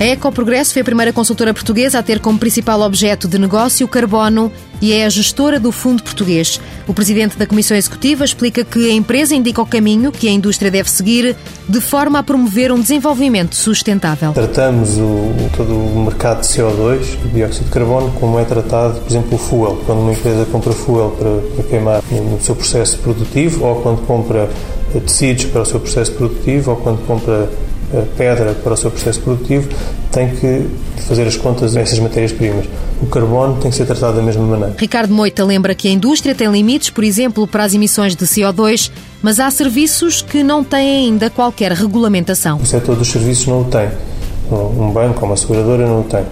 A Ecoprogresso foi a primeira consultora portuguesa a ter como principal objeto de negócio o carbono e é a gestora do Fundo Português. O presidente da Comissão Executiva explica que a empresa indica o caminho que a indústria deve seguir de forma a promover um desenvolvimento sustentável. Tratamos o, todo o mercado de CO2, dióxido de carbono, como é tratado, por exemplo, o fuel. Quando uma empresa compra fuel para, para queimar no seu processo produtivo ou quando compra tecidos para o seu processo produtivo ou quando compra pedra para o seu processo produtivo, tem que fazer as contas dessas matérias-primas. O carbono tem que ser tratado da mesma maneira. Ricardo Moita lembra que a indústria tem limites, por exemplo, para as emissões de CO2, mas há serviços que não têm ainda qualquer regulamentação. O setor dos serviços não o tem. Um banco ou uma seguradora não o tem.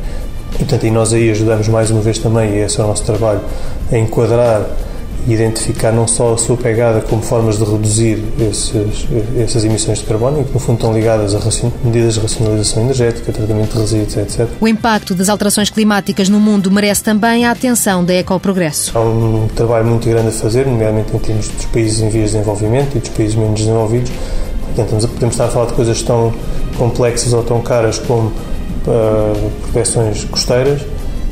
Portanto, e nós aí ajudamos mais uma vez também, e esse é o nosso trabalho, a enquadrar identificar não só a sua pegada como formas de reduzir esses, essas emissões de carbono, que no fundo estão ligadas a medidas de racionalização energética, tratamento de resíduos, etc. O impacto das alterações climáticas no mundo merece também a atenção da Ecoprogresso. Há um trabalho muito grande a fazer, nomeadamente em termos dos países em vias de desenvolvimento e dos países menos desenvolvidos. Portanto, podemos estar a falar de coisas tão complexas ou tão caras como uh, proteções costeiras,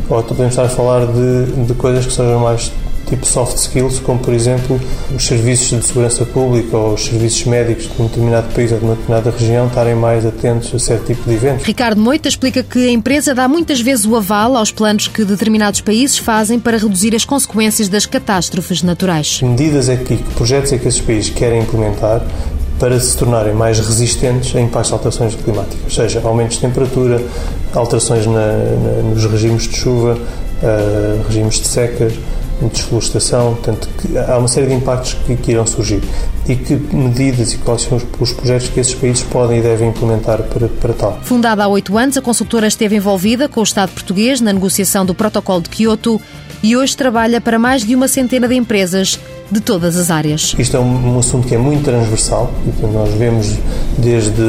ou podemos estar a falar de, de coisas que sejam mais tipo soft skills, como por exemplo os serviços de segurança pública ou os serviços médicos de um determinado país ou de uma determinada região estarem mais atentos a certo tipo de eventos. Ricardo Moita explica que a empresa dá muitas vezes o aval aos planos que determinados países fazem para reduzir as consequências das catástrofes naturais. Que medidas é que, que projetos é que esses países querem implementar para se tornarem mais resistentes a impactos de alterações climáticas, seja aumentos de temperatura, alterações na, na, nos regimes de chuva, uh, regimes de secas, desflorestação, portanto, há uma série de impactos que, que, irão surgir e que medidas e quais são os, os, projetos que esses países podem e devem implementar para, para tal. Fundada há oito anos, a consultora esteve envolvida com o Estado português na negociação do Protocolo de Kyoto e hoje trabalha para mais de uma centena de empresas de todas as áreas. Isto é um, um assunto que é muito transversal, então nós vemos desde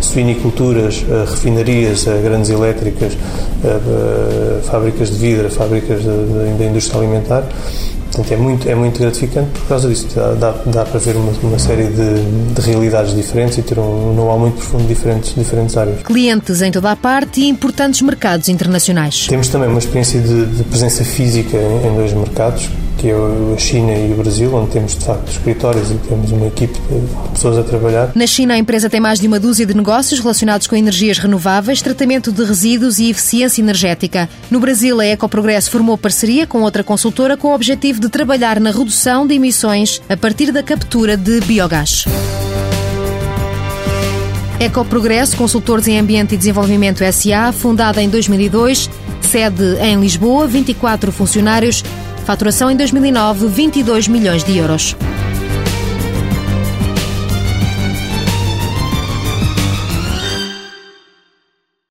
suiniculturas, a refinarias, a grandes elétricas, a, a fábricas de vidro, fábricas da indústria alimentar. Portanto, é muito, é muito gratificante por causa disso. Dá, dá para ver uma, uma série de, de, realidades diferentes e ter um know-how muito profundo de diferentes, diferentes áreas. Clientes em toda a parte e importantes mercados internacionais. Temos também uma experiência de, de presença física em, em dois mercados, que é a China e o Brasil, onde temos de facto escritórios e temos uma equipe de pessoas a trabalhar. Na China, a empresa tem mais de uma dúzia de negócios relacionados com energias renováveis, tratamento de resíduos e eficiência energética. No Brasil, a Ecoprogresso formou parceria com outra consultora com o objetivo de trabalhar na redução de emissões a partir da captura de biogás. Ecoprogresso, consultores em ambiente e desenvolvimento SA, fundada em 2002, sede em Lisboa, 24 funcionários Faturação em 2009, 22 milhões de euros.